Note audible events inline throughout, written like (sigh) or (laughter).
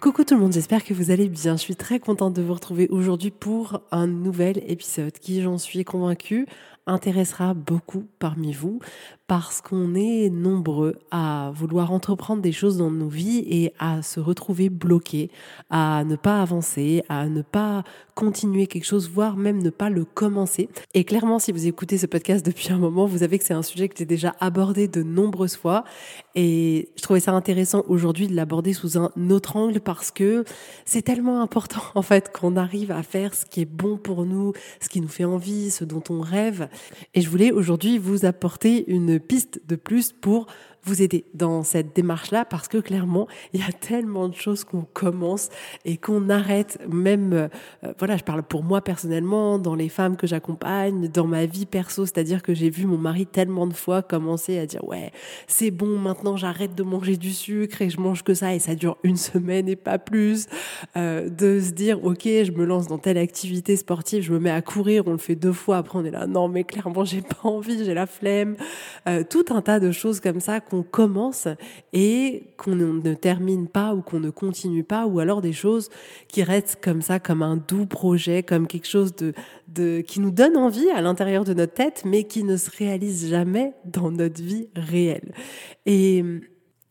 Coucou tout le monde, j'espère que vous allez bien. Je suis très contente de vous retrouver aujourd'hui pour un nouvel épisode qui, j'en suis convaincue, intéressera beaucoup parmi vous parce qu'on est nombreux à vouloir entreprendre des choses dans nos vies et à se retrouver bloqués, à ne pas avancer, à ne pas continuer quelque chose, voire même ne pas le commencer. Et clairement, si vous écoutez ce podcast depuis un moment, vous savez que c'est un sujet que j'ai déjà abordé de nombreuses fois et je trouvais ça intéressant aujourd'hui de l'aborder sous un autre angle parce que c'est tellement important en fait qu'on arrive à faire ce qui est bon pour nous, ce qui nous fait envie, ce dont on rêve. Et je voulais aujourd'hui vous apporter une piste de plus pour vous aider dans cette démarche-là parce que clairement, il y a tellement de choses qu'on commence et qu'on arrête. Même, euh, voilà, je parle pour moi personnellement, dans les femmes que j'accompagne, dans ma vie perso, c'est-à-dire que j'ai vu mon mari tellement de fois commencer à dire ouais, c'est bon, maintenant j'arrête de manger du sucre et je mange que ça et ça dure une semaine et pas plus, euh, de se dire ok, je me lance dans telle activité sportive, je me mets à courir, on le fait deux fois, après on est là, non mais clairement j'ai pas envie, j'ai la flemme, euh, tout un tas de choses comme ça qu'on commence et qu'on ne termine pas ou qu'on ne continue pas, ou alors des choses qui restent comme ça, comme un doux projet, comme quelque chose de, de qui nous donne envie à l'intérieur de notre tête, mais qui ne se réalise jamais dans notre vie réelle. Et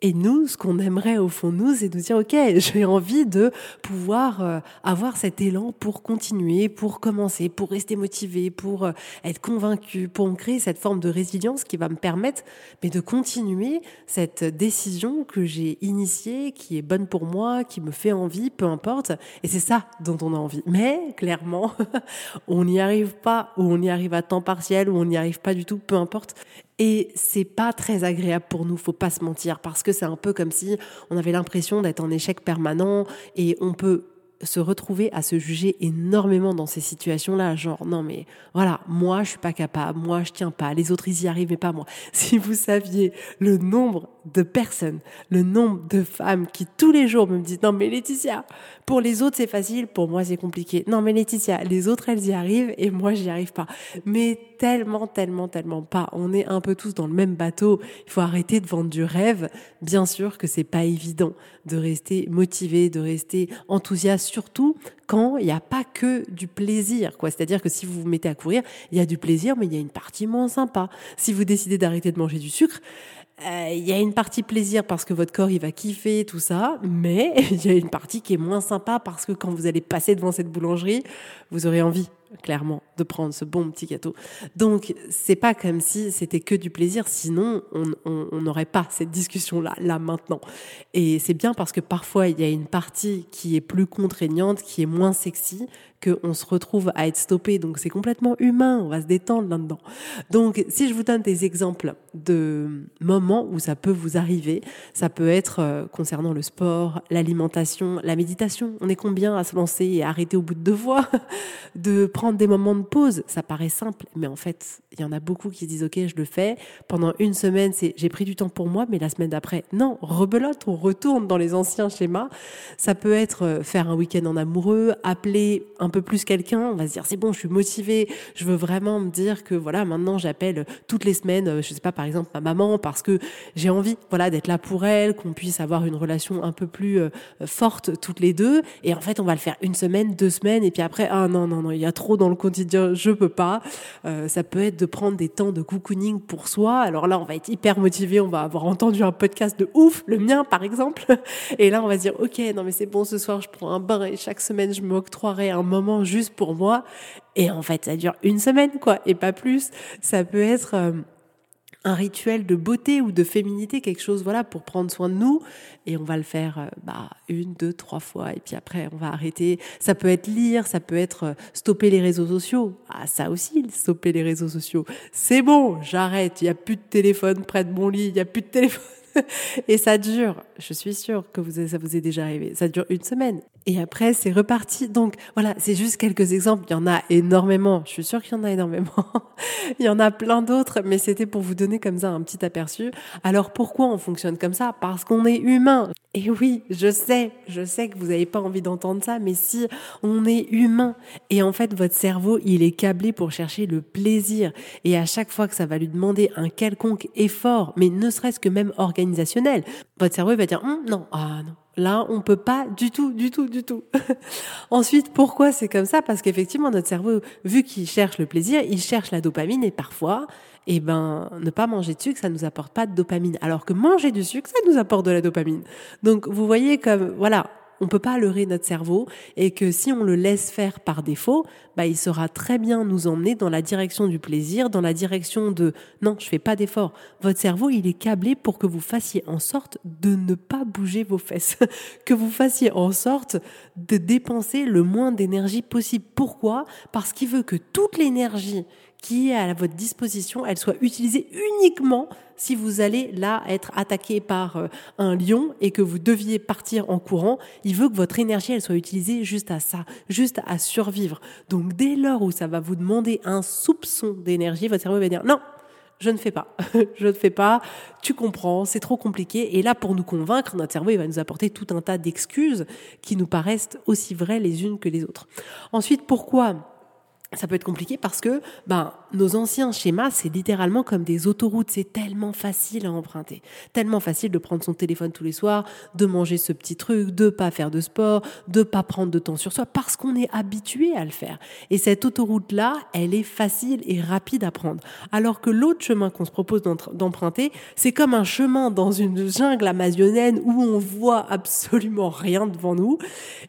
et nous, ce qu'on aimerait au fond nous, c'est de dire, OK, (laughs) j'ai envie de pouvoir euh, avoir cet élan pour continuer, pour commencer, pour rester motivé, pour euh, être convaincu, pour me créer cette forme de résilience qui va me permettre mais de continuer cette décision que j'ai initiée, qui est bonne pour moi, qui me fait envie, peu importe. Et c'est ça dont on a envie. Mais clairement, (laughs) on n'y arrive pas, ou on y arrive à temps partiel, ou on n'y arrive pas du tout, peu importe. Et c'est pas très agréable pour nous, faut pas se mentir, parce que c'est un peu comme si on avait l'impression d'être en échec permanent et on peut se retrouver à se juger énormément dans ces situations-là, genre non mais voilà, moi je suis pas capable, moi je tiens pas, les autres ils y arrivent mais pas moi. (laughs) Si vous saviez le nombre de personnes, le nombre de femmes qui tous les jours me disent non mais Laetitia, pour les autres c'est facile, pour moi c'est compliqué. Non mais Laetitia, les autres elles y arrivent et moi j'y arrive pas. Mais tellement tellement tellement pas. On est un peu tous dans le même bateau. Il faut arrêter de vendre du rêve. Bien sûr que c'est pas évident de rester motivé, de rester enthousiaste surtout quand il n'y a pas que du plaisir, quoi. C'est-à-dire que si vous vous mettez à courir, il y a du plaisir, mais il y a une partie moins sympa. Si vous décidez d'arrêter de manger du sucre, euh, il y a une partie plaisir parce que votre corps il va kiffer tout ça, mais (laughs) il y a une partie qui est moins sympa parce que quand vous allez passer devant cette boulangerie, vous aurez envie clairement de prendre ce bon petit gâteau. Donc c'est pas comme si c'était que du plaisir, sinon on n'aurait pas cette discussion là là maintenant. Et c'est bien parce que parfois il y a une partie qui est plus contraignante, qui est moins sexy, qu'on se retrouve à être stoppé. Donc c'est complètement humain, on va se détendre là-dedans. Donc si je vous donne des exemples de moments où ça peut vous arriver, ça peut être euh, concernant le sport, l'alimentation, la méditation. On est combien à se lancer et arrêter au bout de deux fois (laughs) De prendre des moments de pause, ça paraît simple, mais en fait, il y en a beaucoup qui disent ok, je le fais. Pendant une semaine, c'est j'ai pris du temps pour moi, mais la semaine d'après, non, rebelote, on retourne dans les anciens schémas. Ça peut être euh, faire un week-end en amoureux, appeler un un peu plus quelqu'un, on va se dire c'est bon, je suis motivée, je veux vraiment me dire que voilà, maintenant j'appelle toutes les semaines, euh, je sais pas par exemple ma maman parce que j'ai envie voilà d'être là pour elle, qu'on puisse avoir une relation un peu plus euh, forte toutes les deux et en fait on va le faire une semaine, deux semaines et puis après ah non non non, il y a trop dans le quotidien, je peux pas. Euh, ça peut être de prendre des temps de cocooning pour soi. Alors là, on va être hyper motivé, on va avoir entendu un podcast de ouf, le mien par exemple. Et là, on va se dire OK, non mais c'est bon ce soir, je prends un bain et chaque semaine je m'octroierai un moment juste pour moi. Et en fait, ça dure une semaine, quoi, et pas plus. Ça peut être euh, un rituel de beauté ou de féminité, quelque chose, voilà, pour prendre soin de nous. Et on va le faire, euh, bah, une, deux, trois fois. Et puis après, on va arrêter. Ça peut être lire, ça peut être euh, stopper les réseaux sociaux. Ah, ça aussi, stopper les réseaux sociaux. C'est bon, j'arrête. Il n'y a plus de téléphone près de mon lit. Il n'y a plus de téléphone. (laughs) et ça dure, je suis sûre que vous, ça vous est déjà arrivé, ça dure une semaine. Et après, c'est reparti. Donc voilà, c'est juste quelques exemples. Il y en a énormément. Je suis sûre qu'il y en a énormément. (laughs) Il y en a plein d'autres, mais c'était pour vous donner comme ça un petit aperçu. Alors pourquoi on fonctionne comme ça? Parce qu'on est humain. Et oui, je sais, je sais que vous n'avez pas envie d'entendre ça, mais si on est humain, et en fait votre cerveau, il est câblé pour chercher le plaisir. Et à chaque fois que ça va lui demander un quelconque effort, mais ne serait-ce que même organisationnel, votre cerveau va dire hum, non, ah non, Là, on peut pas du tout, du tout, du tout. (laughs) Ensuite, pourquoi c'est comme ça? Parce qu'effectivement, notre cerveau, vu qu'il cherche le plaisir, il cherche la dopamine et parfois, eh ben, ne pas manger de sucre, ça nous apporte pas de dopamine. Alors que manger du sucre, ça nous apporte de la dopamine. Donc, vous voyez comme, voilà, on peut pas leurrer notre cerveau et que si on le laisse faire par défaut, bah, il saura très bien nous emmener dans la direction du plaisir, dans la direction de non, je fais pas d'effort. Votre cerveau, il est câblé pour que vous fassiez en sorte de ne pas bouger vos fesses, (laughs) que vous fassiez en sorte de dépenser le moins d'énergie possible. Pourquoi? Parce qu'il veut que toute l'énergie qui est à votre disposition, elle soit utilisée uniquement si vous allez là être attaqué par euh, un lion et que vous deviez partir en courant. Il veut que votre énergie, elle soit utilisée juste à ça, juste à survivre. Donc dès lors où ça va vous demander un soupçon d'énergie, votre cerveau va dire non, je ne fais pas, (laughs) je ne fais pas, tu comprends, c'est trop compliqué. Et là, pour nous convaincre, notre cerveau, il va nous apporter tout un tas d'excuses qui nous paraissent aussi vraies les unes que les autres. Ensuite, pourquoi ça peut être compliqué parce que ben, nos anciens schémas, c'est littéralement comme des autoroutes. C'est tellement facile à emprunter. Tellement facile de prendre son téléphone tous les soirs, de manger ce petit truc, de pas faire de sport, de pas prendre de temps sur soi parce qu'on est habitué à le faire. Et cette autoroute-là, elle est facile et rapide à prendre. Alors que l'autre chemin qu'on se propose d'emprunter, c'est comme un chemin dans une jungle amazonienne où on voit absolument rien devant nous.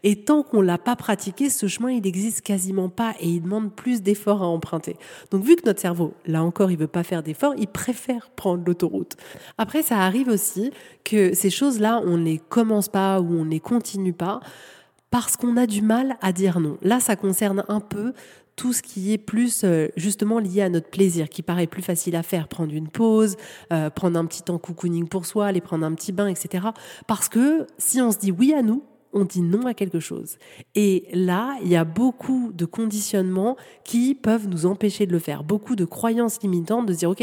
Et tant qu'on l'a pas pratiqué, ce chemin, il existe quasiment pas et il demande plus d'efforts à emprunter. Donc vu que notre cerveau, là encore, il veut pas faire d'efforts, il préfère prendre l'autoroute. Après, ça arrive aussi que ces choses-là, on ne les commence pas ou on ne les continue pas parce qu'on a du mal à dire non. Là, ça concerne un peu tout ce qui est plus euh, justement lié à notre plaisir, qui paraît plus facile à faire, prendre une pause, euh, prendre un petit temps cocooning pour soi, aller prendre un petit bain, etc. Parce que si on se dit oui à nous, on dit non à quelque chose. Et là, il y a beaucoup de conditionnements qui peuvent nous empêcher de le faire. Beaucoup de croyances limitantes de dire, OK,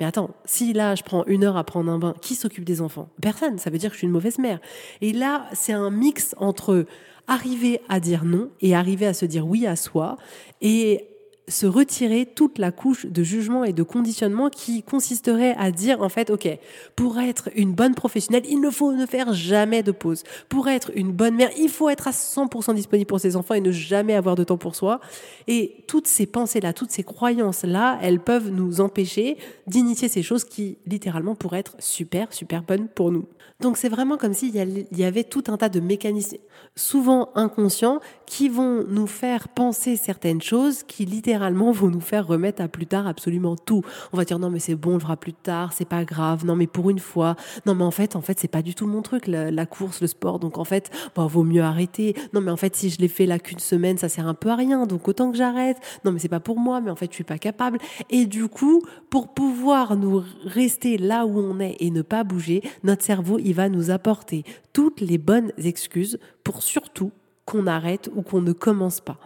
mais attends, si là, je prends une heure à prendre un bain, qui s'occupe des enfants? Personne. Ça veut dire que je suis une mauvaise mère. Et là, c'est un mix entre arriver à dire non et arriver à se dire oui à soi et se retirer toute la couche de jugement et de conditionnement qui consisterait à dire en fait ok pour être une bonne professionnelle il ne faut ne faire jamais de pause. Pour être une bonne mère il faut être à 100% disponible pour ses enfants et ne jamais avoir de temps pour soi. Et toutes ces pensées là toutes ces croyances là elles peuvent nous empêcher d'initier ces choses qui littéralement pourraient être super super bonnes pour nous. Donc c'est vraiment comme s'il y avait tout un tas de mécanismes souvent inconscients qui vont nous faire penser certaines choses qui littéralement vont nous faire remettre à plus tard absolument tout. On va dire non mais c'est bon, on le fera plus tard, c'est pas grave. Non mais pour une fois, non mais en fait en fait c'est pas du tout mon truc la, course, le sport. Donc en fait bon vaut mieux arrêter. Non mais en fait si je l'ai fait là qu'une semaine, ça sert un peu à rien. Donc autant que j'arrête. Non mais c'est pas pour moi, mais en fait je suis pas capable. Et du coup pour pouvoir nous rester là où on est et ne pas bouger, notre cerveau il va nous apporter toutes les bonnes excuses pour surtout qu'on arrête ou qu'on ne commence pas.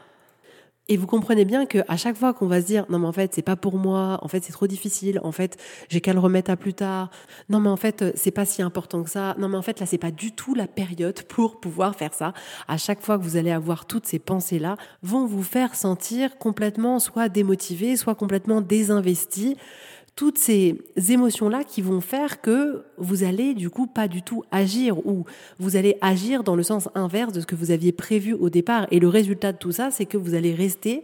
Et vous comprenez bien que à chaque fois qu'on va se dire non mais en fait c'est pas pour moi, en fait c'est trop difficile, en fait j'ai qu'à le remettre à plus tard. Non mais en fait c'est pas si important que ça. Non mais en fait là c'est pas du tout la période (laughs) pour pouvoir faire ça. À chaque fois que vous allez avoir toutes ces pensées là, vont vous faire sentir complètement soit démotivé, soit complètement désinvesti toutes ces émotions-là qui vont faire que vous allez du coup pas du tout agir ou vous allez agir dans le sens inverse de ce que vous aviez prévu au départ. Et le résultat de tout ça, c'est que vous allez rester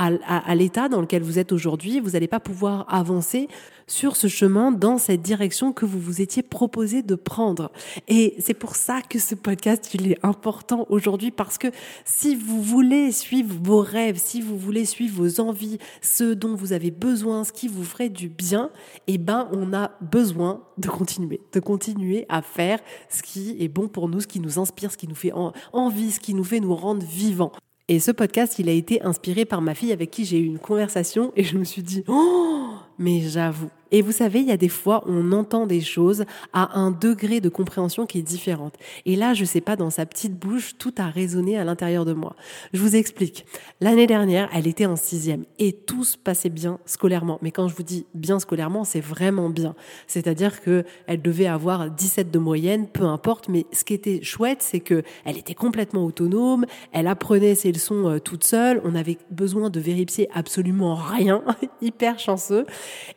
à, l'état dans lequel vous êtes aujourd'hui, vous n'allez pas pouvoir avancer sur ce chemin dans cette direction que vous vous étiez proposé de prendre. Et c'est pour ça que ce podcast, il est important aujourd'hui parce que si vous voulez suivre vos rêves, si vous voulez suivre vos envies, ce dont vous avez besoin, ce qui vous ferait du bien, eh ben, on a besoin de continuer, de continuer à faire ce qui est bon pour nous, ce qui nous inspire, ce qui nous fait envie, ce qui nous fait nous rendre vivants. Et ce podcast, il a été inspiré par ma fille avec qui j'ai eu une conversation et je me suis dit, oh, mais j'avoue, et vous savez, il y a des fois, on entend des choses à un degré de compréhension qui est différente. Et là, je sais pas, dans sa petite bouche, tout a résonné à l'intérieur de moi. Je vous explique. L'année dernière, elle était en sixième et tout se passait bien scolairement. Mais quand je vous dis bien scolairement, c'est vraiment bien. C'est-à-dire que elle devait avoir 17 de moyenne, peu importe. Mais ce qui était chouette, c'est que elle était complètement autonome. Elle apprenait ses leçons euh, toute seule. On avait besoin de vérifier absolument rien. (laughs) Hyper chanceux.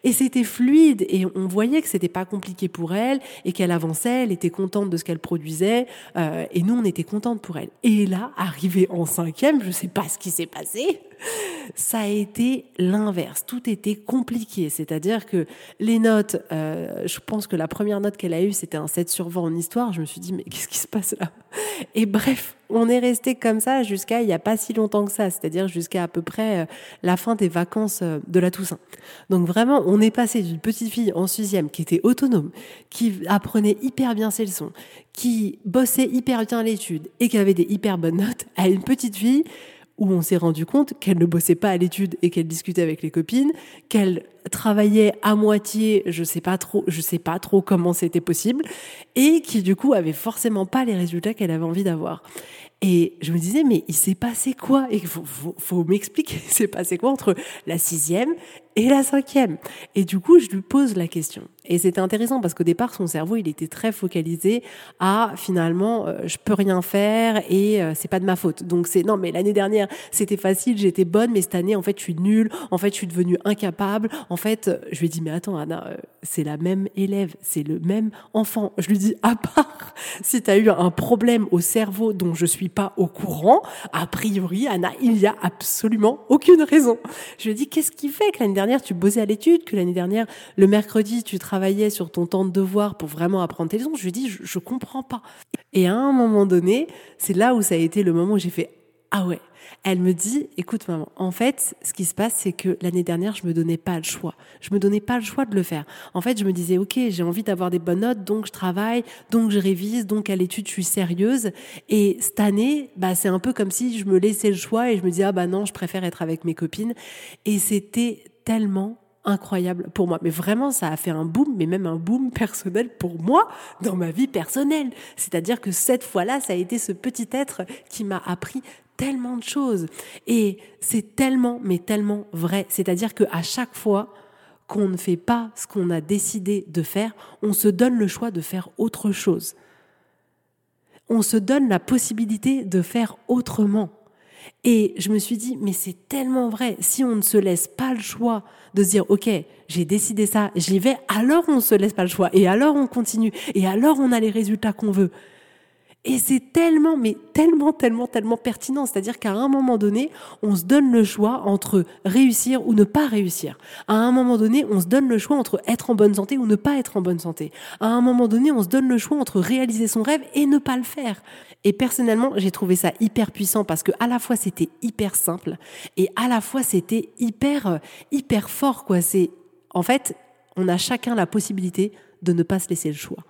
Et c'était fluide et on voyait que c'était pas compliqué pour elle et qu'elle avançait, elle était contente de ce qu'elle produisait euh, et nous on était contente pour elle. Et là, arrivé en cinquième, je sais pas ce qui s'est passé, ça a été l'inverse. Tout était compliqué, c'est-à-dire que les notes, euh, je pense que la première note qu'elle a eue c'était un 7 sur 20 en histoire. Je me suis dit mais qu'est-ce qui se passe là? Et bref, on est resté comme ça jusqu'à il n'y a pas si longtemps que ça, c'est-à-dire jusqu'à à peu près euh, la fin des vacances euh, de la Toussaint. Donc vraiment, on est passé d'une petite fille en sixième qui était autonome, qui apprenait hyper bien ses leçons, qui bossait hyper bien l'étude et qui avait des hyper bonnes notes, à une petite fille où on s'est rendu compte qu'elle ne bossait pas à l'étude et qu'elle discutait avec les copines, qu'elle travaillait à moitié, je sais pas trop, je sais pas trop comment c'était possible, et qui du coup avait forcément pas les résultats qu'elle avait envie d'avoir. Et je me disais, mais il s'est passé quoi? Et il faut, faut, faut m'expliquer, il s'est passé quoi entre la sixième et la cinquième? Et du coup, je lui pose la question. Et c'était intéressant parce qu'au départ, son cerveau, il était très focalisé à finalement, euh, je peux rien faire et euh, c'est pas de ma faute. Donc c'est non, mais l'année dernière, c'était facile, j'étais bonne, mais cette année, en fait, je suis nulle. En fait, je suis devenue incapable. En fait, je lui ai dit, mais attends, Anna, euh, c'est la même élève, c'est le même enfant. Je lui dis, à part (laughs) si tu as eu un problème au cerveau dont je suis pas au courant, a priori, Anna, il y a absolument aucune raison. Je lui ai dit, qu'est-ce qui fait que l'année dernière, tu bossais à l'étude, que l'année dernière, le mercredi, tu travaillais sur ton temps de devoir pour vraiment apprendre tes leçons? Je lui ai dit, je, je comprends pas. Et à un moment donné, c'est là où ça a été le moment où j'ai fait, ah ouais, elle me dit, écoute maman, en fait, ce qui se passe, c'est que l'année dernière, je me donnais pas le choix. Je me donnais pas le choix de le faire. En fait, je me disais, ok, j'ai envie d'avoir des bonnes notes, donc je travaille, donc je révise, donc à l'étude, je suis sérieuse. Et cette année, bah, c'est un peu comme si je me laissais le choix et je me disais, ah bah non, je préfère être avec mes copines. Et c'était tellement incroyable pour moi. Mais vraiment, ça a fait un boom, mais même un boom personnel pour moi dans ma vie personnelle. C'est-à-dire que cette fois-là, ça a été ce petit être qui m'a appris tellement de choses. Et c'est tellement, mais tellement vrai. C'est-à-dire qu'à chaque fois qu'on ne fait pas ce qu'on a décidé de faire, on se donne le choix de faire autre chose. On se donne la possibilité de faire autrement. Et je me suis dit, mais c'est tellement vrai. Si on ne se laisse pas le choix de se dire, OK, j'ai décidé ça, j'y vais, alors on se laisse pas le choix. Et alors on continue. Et alors on a les résultats qu'on veut. Et c'est tellement, mais tellement, tellement, tellement pertinent. C'est-à-dire qu'à un moment donné, on se donne le choix entre réussir ou ne pas réussir. À un moment donné, on se donne le choix entre être en bonne santé ou ne pas être en bonne santé. À un moment donné, on se donne le choix entre réaliser son rêve et ne pas le faire. Et personnellement, j'ai trouvé ça hyper puissant parce que à la fois c'était hyper simple et à la fois c'était hyper, euh, hyper fort, quoi. C'est, en fait, on a chacun la possibilité de ne pas se laisser le choix.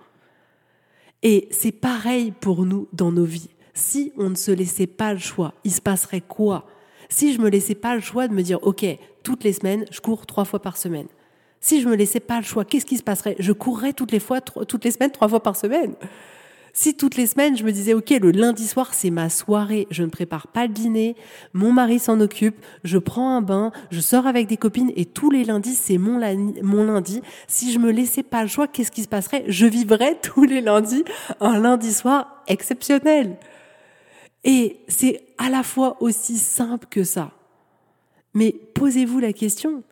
Et c'est pareil pour nous dans nos vies. Si on ne se laissait pas le choix, il se passerait quoi? Si je me laissais pas le choix de me dire, OK, toutes les semaines, je cours trois fois par semaine. Si je me laissais pas le choix, qu'est-ce qui se passerait? Je courrais toutes les fois, toutes les semaines, trois fois par semaine. Si toutes les semaines, je me disais, OK, le lundi soir, c'est ma soirée, je ne prépare pas le dîner, mon mari s'en occupe, je prends un bain, je sors avec des copines et tous les lundis, c'est mon, lundi. Si je me laissais pas le choix, qu'est-ce qui se passerait? Je vivrais (laughs) tous les lundis un lundi soir exceptionnel. Et c'est à la fois aussi simple que ça. Mais posez-vous la question,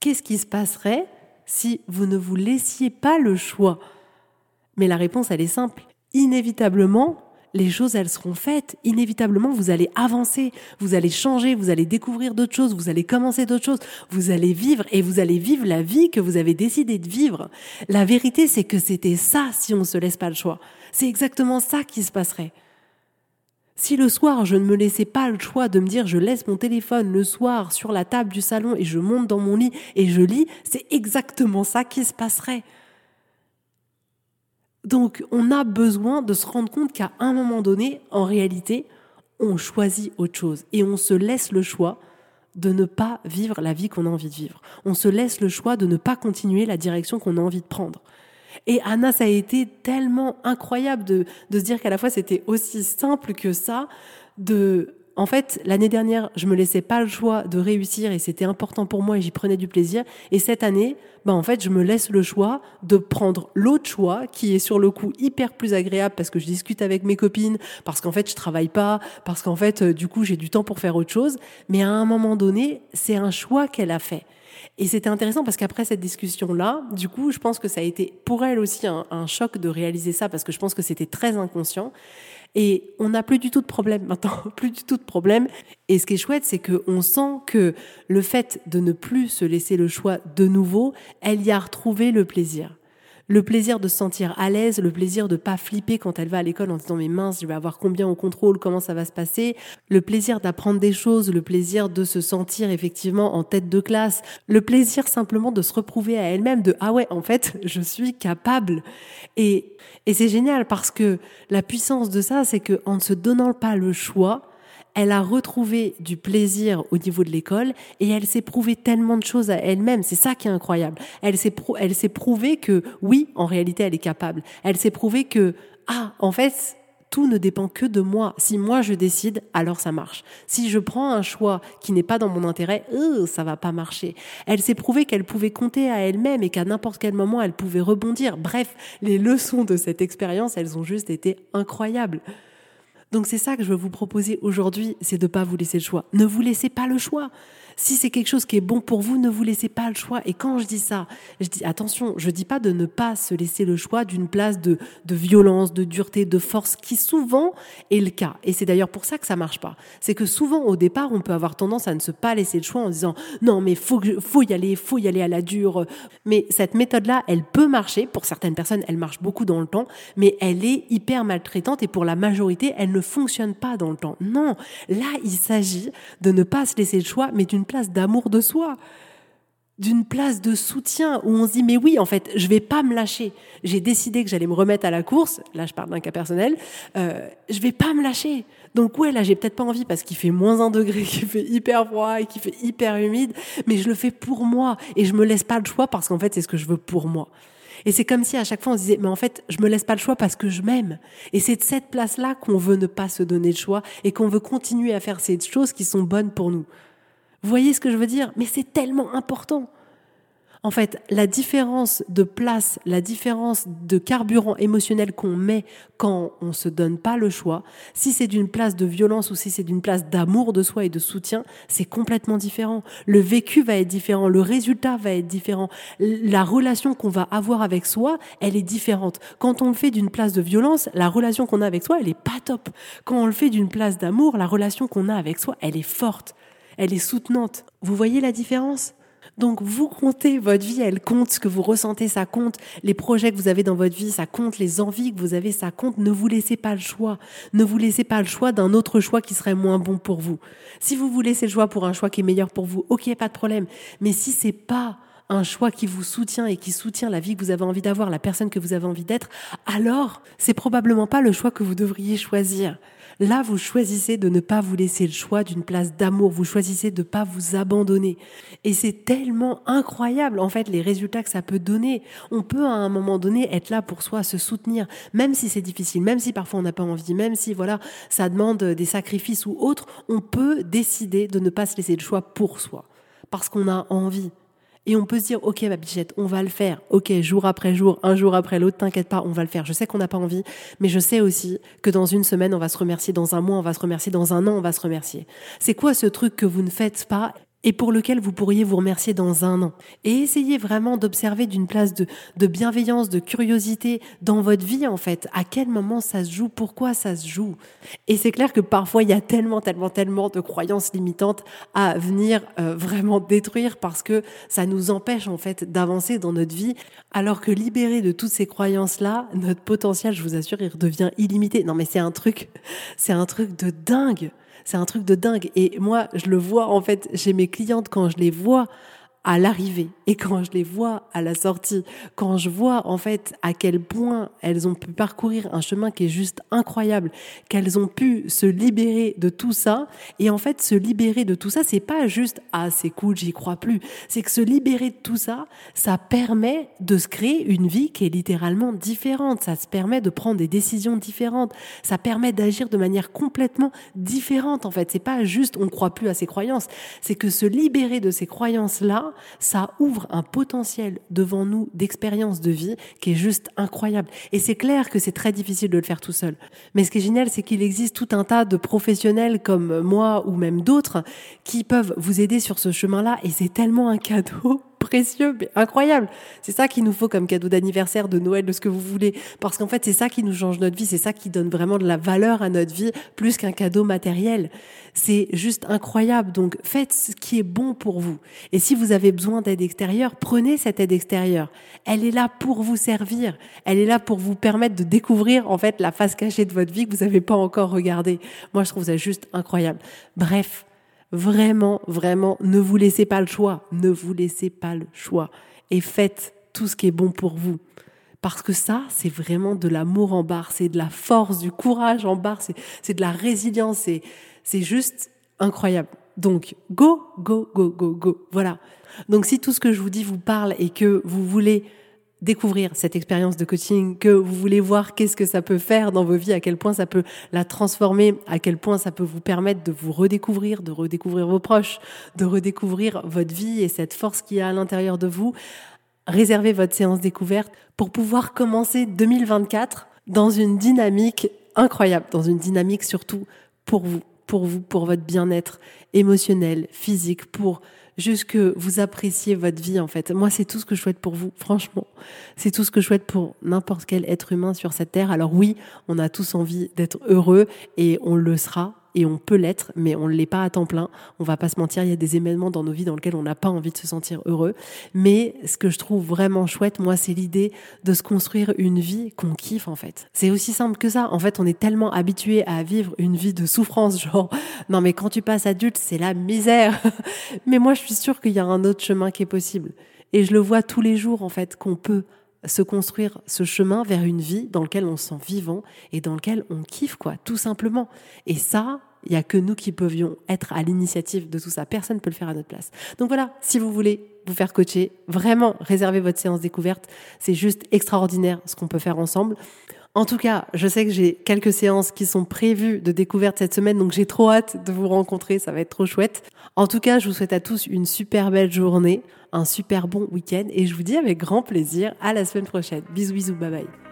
qu'est-ce qui se passerait si vous ne vous laissiez pas le choix? Mais la réponse, elle est simple inévitablement, les choses, elles seront faites. Inévitablement, vous allez avancer, vous allez changer, vous allez découvrir d'autres choses, vous allez commencer d'autres choses, vous allez vivre et vous allez vivre la vie que vous avez décidé de vivre. La vérité, c'est que c'était ça si on ne se laisse pas le choix. C'est exactement ça qui se passerait. Si le soir, je ne me laissais pas le choix de me dire je laisse mon téléphone le soir sur la table du salon et je monte dans mon lit et je lis, c'est exactement ça qui se passerait. Donc on a besoin de se rendre compte qu'à un moment donné, en réalité, on choisit autre chose et on se laisse le choix de ne pas vivre la vie qu'on a envie de vivre. On se laisse le choix de ne pas continuer la direction qu'on a envie de prendre. Et Anna, ça a été tellement incroyable de, de se dire qu'à la fois c'était aussi simple que ça, de en fait, l'année dernière, je me laissais pas le choix de réussir et c'était important pour moi et j'y prenais du plaisir. Et cette année, bah en fait, je me laisse le choix de prendre l'autre choix qui est sur le coup hyper plus agréable parce que je discute avec mes copines, parce qu'en fait, je travaille pas, parce qu'en fait, euh, du coup, j'ai du temps pour faire autre chose. Mais à un moment donné, c'est un choix qu'elle a fait. Et c'était intéressant parce qu'après cette discussion-là, du coup, je pense que ça a été pour elle aussi un, un choc de réaliser ça parce que je pense que c'était très inconscient. Et on n'a plus du tout de problème maintenant, (laughs) plus du tout de problème. Et ce qui est chouette, c'est qu'on sent que le fait de ne plus se laisser le choix de nouveau, elle y a retrouvé le plaisir le plaisir de se sentir à l'aise, le plaisir de pas flipper quand elle va à l'école en disant mais mince, je vais avoir combien au contrôle, comment ça va se passer, le plaisir d'apprendre des choses, le plaisir de se sentir effectivement en tête de classe, le plaisir simplement de se reprouver à elle-même de ah ouais, en fait, (laughs) je suis capable. Et et c'est génial parce que la puissance de ça, c'est que en ne se donnant pas le choix, elle a retrouvé du plaisir au niveau de l'école et elle s'est prouvé tellement de choses à elle-même. C'est ça qui est incroyable. Elle s'est, s'est prouvé que oui, en réalité, elle est capable. Elle s'est prouvé que, ah, en fait, tout ne dépend que de moi. Si moi je décide, alors ça marche. Si je prends un choix qui n'est pas dans mon intérêt, euh, ça va pas marcher. Elle s'est prouvé qu'elle pouvait compter à elle-même et qu'à n'importe quel moment elle pouvait rebondir. Bref, les leçons de cette expérience, elles ont juste été incroyables. Donc c'est ça que je veux vous proposer aujourd'hui, c'est de ne pas vous laisser le choix. Ne vous laissez pas le choix. Si c'est quelque chose qui est bon pour vous, ne vous laissez pas le choix. Et quand je dis ça, je dis attention, je dis pas de ne pas se laisser le choix d'une place de, de violence, de dureté, de force, qui souvent est le cas. Et c'est d'ailleurs pour ça que ça marche pas. C'est que souvent au départ, on peut avoir tendance à ne se pas laisser le choix en disant non mais faut faut y aller, faut y aller à la dure. Mais cette méthode-là, elle peut marcher pour certaines personnes, elle marche beaucoup dans le temps, mais elle est hyper maltraitante et pour la majorité, elle ne fonctionne pas dans le temps. Non, là il s'agit de ne pas se laisser le choix, mais d'une place d'amour de soi, d'une place de soutien où on se dit mais oui en fait je vais pas me lâcher. J'ai décidé que j'allais me remettre à la course. Là je parle d'un cas personnel. Euh, je vais pas me lâcher. Donc ouais là j'ai peut-être pas envie parce qu'il fait moins un degré, (laughs) qu'il fait hyper froid et qu'il fait hyper humide, mais je le fais pour moi et je me laisse pas le choix parce qu'en fait c'est ce que je veux pour moi. Et c'est comme si à chaque fois on se disait, mais en fait, je me laisse pas le choix parce que je m'aime. Et c'est de cette place-là qu'on veut ne pas se donner le choix et qu'on veut continuer à faire ces choses qui sont bonnes pour nous. Vous voyez ce que je veux dire? Mais c'est tellement important. En fait, la différence de place, la différence de carburant émotionnel qu'on met quand on se donne pas le choix, si c'est d'une place de violence ou si c'est d'une place d'amour de soi et de soutien, c'est complètement différent. Le vécu va être différent, le résultat va être différent, la relation qu'on va avoir avec soi, elle est différente. Quand on le fait d'une place de violence, la relation qu'on a avec soi, elle est pas top. Quand on le fait d'une place d'amour, la relation qu'on a avec soi, elle est forte elle est soutenante. Vous voyez la différence? Donc vous comptez votre vie, elle compte, ce que vous ressentez, ça compte, les projets que vous avez dans votre vie, ça compte, les envies que vous avez, ça compte. Ne vous laissez pas le choix. Ne vous laissez pas le choix d'un autre choix qui serait moins bon pour vous. Si vous vous laissez le choix pour un choix qui est meilleur pour vous, ok, pas de problème. Mais si c'est pas un choix qui vous soutient et qui soutient la vie que vous avez envie d'avoir, la personne que vous avez envie d'être, alors c'est probablement pas le choix que vous devriez choisir. Là, vous choisissez de ne pas vous laisser le choix d'une place d'amour. Vous choisissez de ne pas vous abandonner. Et c'est tellement incroyable, en fait, les résultats que ça peut donner. On peut, à un moment donné, être là pour soi, se soutenir, même si c'est difficile, même si parfois on n'a pas envie, même si, voilà, ça demande des sacrifices ou autre. On peut décider de ne pas se laisser le choix pour soi. Parce qu'on a envie. Et on peut se dire, ok, ma bichette, on va le faire. Ok, jour après jour, un jour après l'autre, t'inquiète pas, on va le faire. Je sais qu'on n'a pas envie, mais je sais aussi que dans une semaine, on va se remercier, dans un mois, on va se remercier, dans un an, on va se remercier. C'est quoi ce truc que vous ne faites pas et pour lequel vous pourriez vous remercier dans un an. Et essayez vraiment d'observer d'une place de, de, bienveillance, de curiosité dans votre vie, en fait. À quel moment ça se joue, pourquoi ça se joue? Et c'est clair que parfois, il y a tellement, tellement, tellement de croyances limitantes à venir euh, vraiment détruire parce que ça nous empêche, en fait, d'avancer dans notre vie. Alors que libéré de toutes ces croyances-là, notre potentiel, je vous assure, il redevient illimité. Non, mais c'est un truc, c'est un truc de dingue. C'est un truc de dingue. Et moi, je le vois en fait chez mes clientes quand je les vois à l'arrivée. Et quand je les vois à la sortie, quand je vois en fait à quel point elles ont pu parcourir un chemin qui est juste incroyable, qu'elles ont pu se libérer de tout ça. Et en fait se libérer de tout ça, c'est pas juste ah c'est cool, j'y crois plus, c'est que se libérer de tout ça, ça permet de se créer une vie qui est littéralement différente, ça se permet de prendre des décisions différentes, ça permet d'agir de manière complètement différente en fait, c'est pas juste on croit plus à ses croyances, c'est que se libérer de ces croyances là ça ouvre un potentiel devant nous d'expérience de vie qui est juste incroyable. Et c'est clair que c'est très difficile de le faire tout seul. Mais ce qui est génial, c'est qu'il existe tout un tas de professionnels comme moi ou même d'autres qui peuvent vous aider sur ce chemin-là et c'est tellement un cadeau précieux, mais incroyable. C'est ça qu'il nous faut comme cadeau d'anniversaire, de Noël, de ce que vous voulez. Parce qu'en fait, c'est ça qui nous change notre vie, c'est ça qui donne vraiment de la valeur à notre vie, plus qu'un cadeau matériel. C'est juste incroyable. Donc, faites ce qui est bon pour vous. Et si vous avez besoin d'aide extérieure, prenez cette aide extérieure. Elle est là pour vous servir. Elle est là pour vous permettre de découvrir, en fait, la face cachée de votre vie que vous n'avez pas encore regardée. Moi, je trouve ça juste incroyable. Bref. Vraiment, vraiment, ne vous laissez pas le choix. Ne vous laissez pas le choix. Et faites tout ce qui est bon pour vous. Parce que ça, c'est vraiment de l'amour en barre, c'est de la force, du courage en barre, c'est de la résilience, c'est juste incroyable. Donc, go, go, go, go, go. Voilà. Donc, si tout ce que je vous dis vous parle et que vous voulez découvrir cette expérience de coaching, que vous voulez voir qu'est-ce que ça peut faire dans vos vies, à quel point ça peut la transformer, à quel point ça peut vous permettre de vous redécouvrir, de redécouvrir vos proches, de redécouvrir votre vie et cette force qui y a à l'intérieur de vous. Réservez votre séance découverte pour pouvoir commencer 2024 dans une dynamique incroyable, dans une dynamique surtout pour vous, pour vous, pour votre bien-être émotionnel, physique, pour juste que vous appréciez votre vie en fait. Moi, c'est tout ce que je souhaite pour vous, franchement. C'est tout ce que je souhaite pour n'importe quel être humain sur cette terre. Alors oui, on a tous envie d'être heureux et on le sera et on peut l'être, mais on ne l'est pas à temps plein. On va pas se mentir, il y a des événements dans nos vies dans lesquels on n'a pas envie de se sentir heureux. Mais ce que je trouve vraiment chouette, moi, c'est l'idée de se construire une vie qu'on kiffe, en fait. C'est aussi simple que ça. En fait, on est tellement habitué à vivre une vie de souffrance, genre, (laughs) non, mais quand tu passes adulte, c'est la misère. (laughs) mais moi, je suis sûre qu'il y a un autre chemin qui est possible. Et je le vois tous les jours, en fait, qu'on peut se construire ce chemin vers une vie dans laquelle on se sent vivant et dans lequel on kiffe, quoi, tout simplement. Et ça, il y a que nous qui pouvions être à l'initiative de tout ça. Personne ne peut le faire à notre place. Donc voilà, si vous voulez vous faire coacher, vraiment réservez votre séance découverte. C'est juste extraordinaire ce qu'on peut faire ensemble. En tout cas, je sais que j'ai quelques séances qui sont prévues de découverte cette semaine, donc j'ai trop hâte de vous rencontrer, ça va être trop chouette. En tout cas, je vous souhaite à tous une super belle journée, un super bon week-end, et je vous dis avec grand plaisir à la semaine prochaine. Bisous bisous, bye bye.